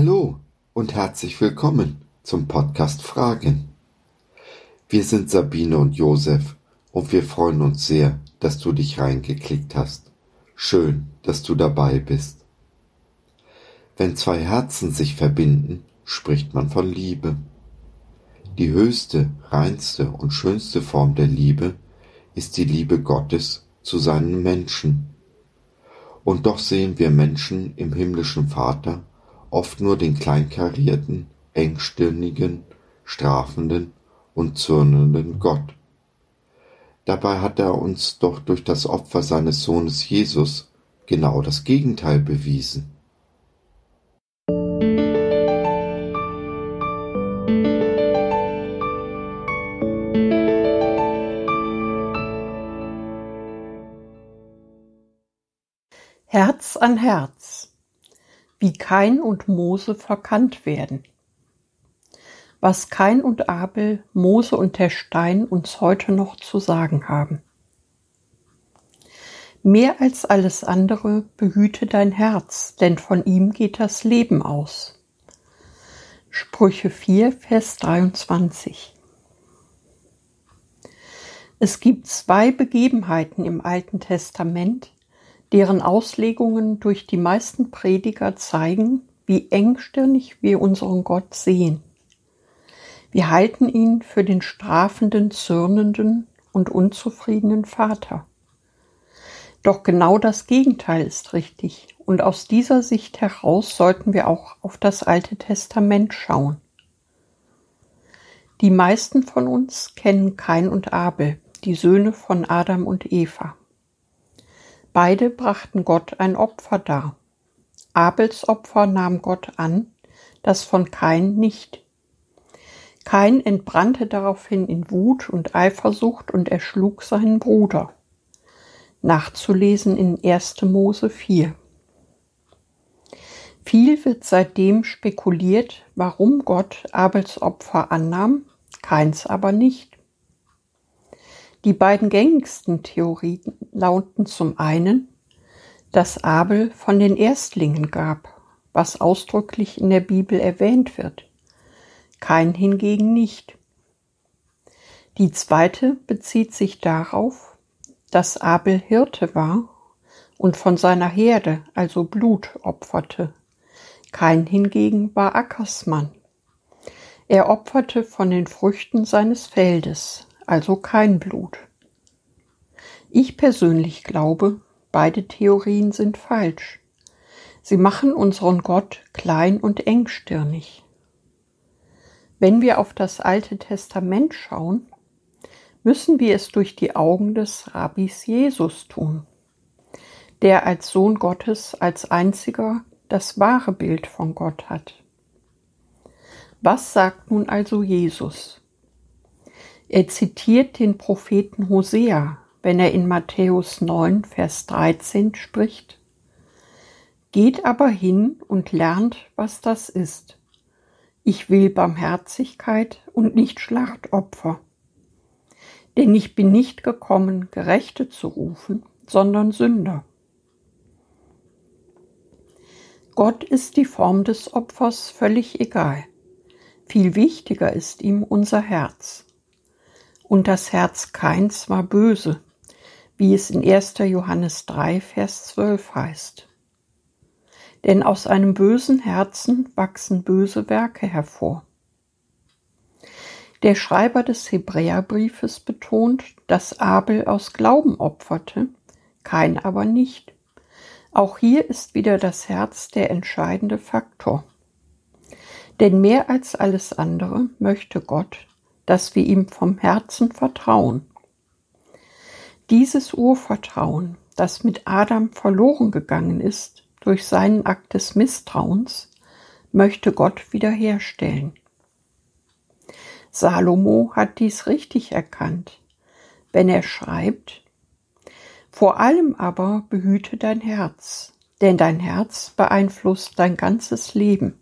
Hallo und herzlich willkommen zum Podcast Fragen. Wir sind Sabine und Josef und wir freuen uns sehr, dass du dich reingeklickt hast. Schön, dass du dabei bist. Wenn zwei Herzen sich verbinden, spricht man von Liebe. Die höchste, reinste und schönste Form der Liebe ist die Liebe Gottes zu seinen Menschen. Und doch sehen wir Menschen im himmlischen Vater oft nur den kleinkarierten, engstirnigen, strafenden und zürnenden Gott. Dabei hat er uns doch durch das Opfer seines Sohnes Jesus genau das Gegenteil bewiesen. Herz an Herz wie Kain und Mose verkannt werden. Was Kain und Abel, Mose und der Stein uns heute noch zu sagen haben. Mehr als alles andere behüte dein Herz, denn von ihm geht das Leben aus. Sprüche 4, Vers 23. Es gibt zwei Begebenheiten im Alten Testament, deren Auslegungen durch die meisten Prediger zeigen, wie engstirnig wir unseren Gott sehen. Wir halten ihn für den strafenden, zürnenden und unzufriedenen Vater. Doch genau das Gegenteil ist richtig, und aus dieser Sicht heraus sollten wir auch auf das Alte Testament schauen. Die meisten von uns kennen Kain und Abel, die Söhne von Adam und Eva. Beide brachten Gott ein Opfer dar. Abels Opfer nahm Gott an, das von Kain nicht. Kain entbrannte daraufhin in Wut und Eifersucht und erschlug seinen Bruder. Nachzulesen in 1. Mose 4. Viel wird seitdem spekuliert, warum Gott Abels Opfer annahm, keins aber nicht. Die beiden gängigsten Theorien lauten zum einen, dass Abel von den Erstlingen gab, was ausdrücklich in der Bibel erwähnt wird, kein hingegen nicht. Die zweite bezieht sich darauf, dass Abel Hirte war und von seiner Herde, also Blut, opferte. Kein hingegen war Ackersmann. Er opferte von den Früchten seines Feldes, also kein Blut. Ich persönlich glaube, beide Theorien sind falsch. Sie machen unseren Gott klein und engstirnig. Wenn wir auf das Alte Testament schauen, müssen wir es durch die Augen des Rabbis Jesus tun, der als Sohn Gottes als einziger das wahre Bild von Gott hat. Was sagt nun also Jesus? Er zitiert den Propheten Hosea, wenn er in Matthäus 9, Vers 13 spricht. Geht aber hin und lernt, was das ist. Ich will Barmherzigkeit und nicht Schlachtopfer. Denn ich bin nicht gekommen, Gerechte zu rufen, sondern Sünder. Gott ist die Form des Opfers völlig egal. Viel wichtiger ist ihm unser Herz und das Herz Keins war böse, wie es in 1. Johannes 3, Vers 12 heißt. Denn aus einem bösen Herzen wachsen böse Werke hervor. Der Schreiber des Hebräerbriefes betont, dass Abel aus Glauben opferte, kein aber nicht. Auch hier ist wieder das Herz der entscheidende Faktor. Denn mehr als alles andere möchte Gott, dass wir ihm vom Herzen vertrauen. Dieses Urvertrauen, das mit Adam verloren gegangen ist durch seinen Akt des Misstrauens, möchte Gott wiederherstellen. Salomo hat dies richtig erkannt, wenn er schreibt, vor allem aber behüte dein Herz, denn dein Herz beeinflusst dein ganzes Leben.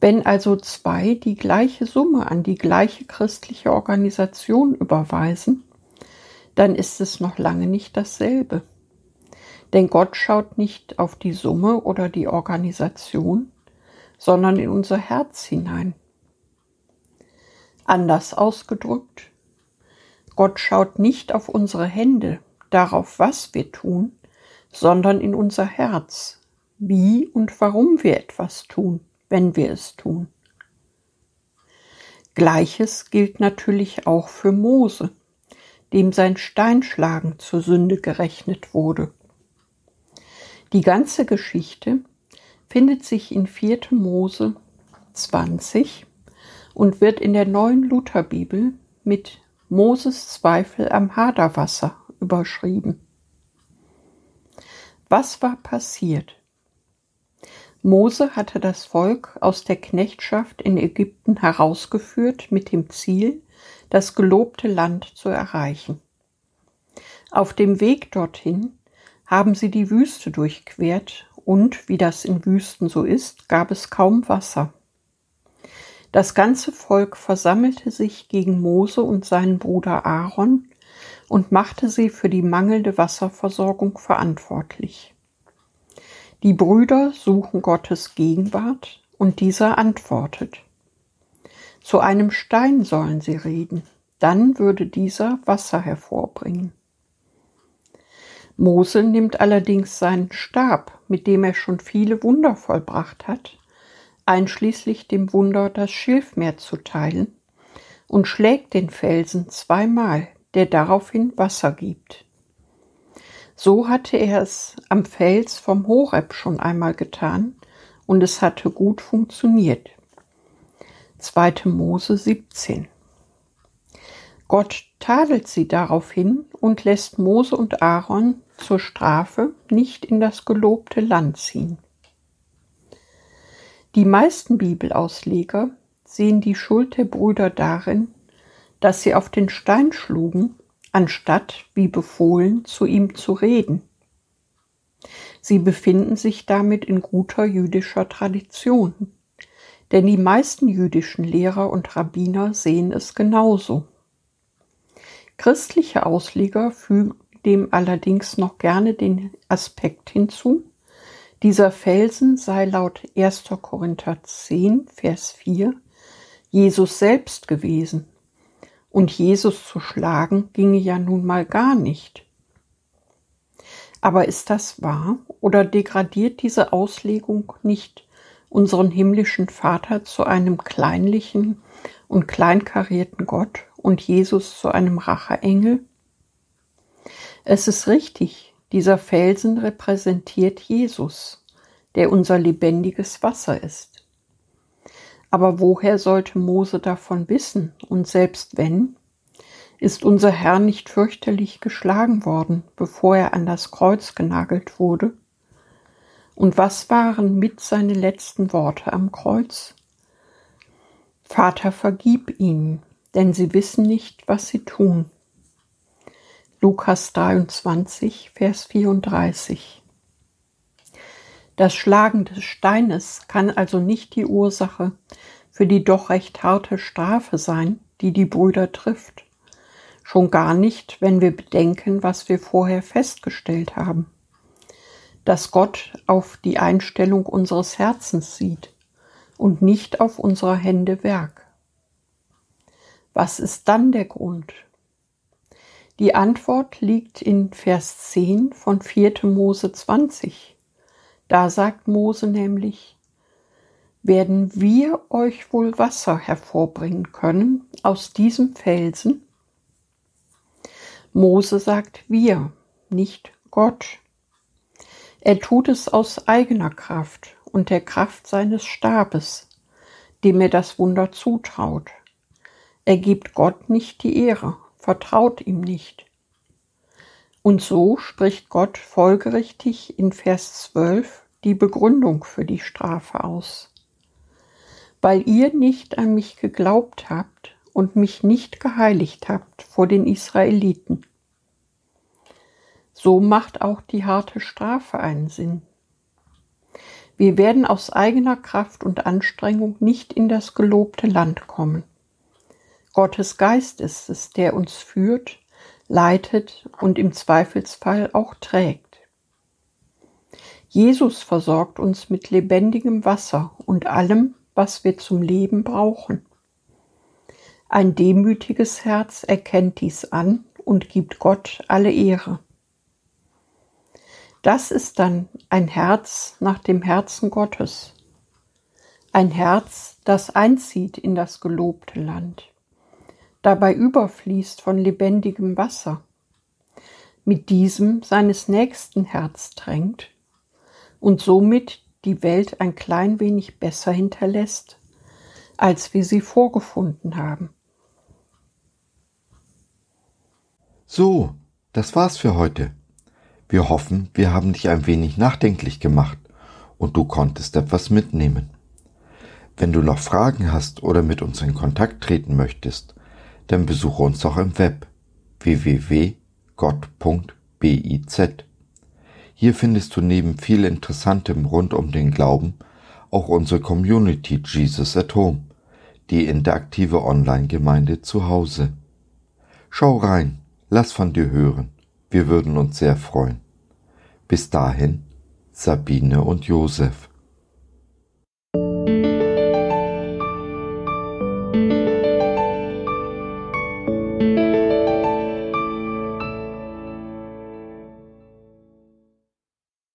Wenn also zwei die gleiche Summe an die gleiche christliche Organisation überweisen, dann ist es noch lange nicht dasselbe. Denn Gott schaut nicht auf die Summe oder die Organisation, sondern in unser Herz hinein. Anders ausgedrückt, Gott schaut nicht auf unsere Hände, darauf, was wir tun, sondern in unser Herz, wie und warum wir etwas tun, wenn wir es tun. Gleiches gilt natürlich auch für Mose, dem sein Steinschlagen zur Sünde gerechnet wurde. Die ganze Geschichte findet sich in 4. Mose 20 und wird in der neuen Lutherbibel mit Moses Zweifel am Haderwasser überschrieben. Was war passiert? Mose hatte das Volk aus der Knechtschaft in Ägypten herausgeführt mit dem Ziel, das gelobte Land zu erreichen. Auf dem Weg dorthin haben sie die Wüste durchquert und, wie das in Wüsten so ist, gab es kaum Wasser. Das ganze Volk versammelte sich gegen Mose und seinen Bruder Aaron und machte sie für die mangelnde Wasserversorgung verantwortlich. Die Brüder suchen Gottes Gegenwart und dieser antwortet. Zu einem Stein sollen sie reden, dann würde dieser Wasser hervorbringen. Mose nimmt allerdings seinen Stab, mit dem er schon viele Wunder vollbracht hat, einschließlich dem Wunder, das Schilfmeer zu teilen, und schlägt den Felsen zweimal, der daraufhin Wasser gibt. So hatte er es am Fels vom Horeb schon einmal getan und es hatte gut funktioniert. 2. Mose 17. Gott tadelt sie daraufhin und lässt Mose und Aaron zur Strafe nicht in das gelobte Land ziehen. Die meisten Bibelausleger sehen die Schuld der Brüder darin, dass sie auf den Stein schlugen anstatt, wie befohlen, zu ihm zu reden. Sie befinden sich damit in guter jüdischer Tradition, denn die meisten jüdischen Lehrer und Rabbiner sehen es genauso. Christliche Ausleger fügen dem allerdings noch gerne den Aspekt hinzu, dieser Felsen sei laut 1. Korinther 10, Vers 4 Jesus selbst gewesen und Jesus zu schlagen ginge ja nun mal gar nicht. Aber ist das wahr oder degradiert diese Auslegung nicht unseren himmlischen Vater zu einem kleinlichen und kleinkarierten Gott und Jesus zu einem Racheengel? Es ist richtig, dieser Felsen repräsentiert Jesus, der unser lebendiges Wasser ist. Aber woher sollte Mose davon wissen? Und selbst wenn, ist unser Herr nicht fürchterlich geschlagen worden, bevor er an das Kreuz genagelt wurde? Und was waren mit seine letzten Worte am Kreuz? Vater, vergib ihnen, denn sie wissen nicht, was sie tun. Lukas 23, Vers 34. Das Schlagen des Steines kann also nicht die Ursache für die doch recht harte Strafe sein, die die Brüder trifft. Schon gar nicht, wenn wir bedenken, was wir vorher festgestellt haben. Dass Gott auf die Einstellung unseres Herzens sieht und nicht auf unserer Hände Werk. Was ist dann der Grund? Die Antwort liegt in Vers 10 von 4. Mose 20. Da sagt Mose nämlich, werden wir euch wohl Wasser hervorbringen können aus diesem Felsen? Mose sagt wir, nicht Gott. Er tut es aus eigener Kraft und der Kraft seines Stabes, dem er das Wunder zutraut. Er gibt Gott nicht die Ehre, vertraut ihm nicht. Und so spricht Gott folgerichtig in Vers 12 die Begründung für die Strafe aus. Weil ihr nicht an mich geglaubt habt und mich nicht geheiligt habt vor den Israeliten. So macht auch die harte Strafe einen Sinn. Wir werden aus eigener Kraft und Anstrengung nicht in das gelobte Land kommen. Gottes Geist ist es, der uns führt leitet und im Zweifelsfall auch trägt. Jesus versorgt uns mit lebendigem Wasser und allem, was wir zum Leben brauchen. Ein demütiges Herz erkennt dies an und gibt Gott alle Ehre. Das ist dann ein Herz nach dem Herzen Gottes. Ein Herz, das einzieht in das gelobte Land, dabei überfließt von lebendigem Wasser, mit diesem seines nächsten Herz drängt und somit die Welt ein klein wenig besser hinterlässt, als wir sie vorgefunden haben. So, das war's für heute. Wir hoffen, wir haben dich ein wenig nachdenklich gemacht und du konntest etwas mitnehmen. Wenn du noch Fragen hast oder mit uns in Kontakt treten möchtest, dann besuche uns doch im Web www.gott.biz. Hier findest du neben viel Interessantem rund um den Glauben auch unsere Community Jesus at Home, die interaktive Online-Gemeinde zu Hause. Schau rein Lass von dir hören. Wir würden uns sehr freuen. Bis dahin, Sabine und Josef.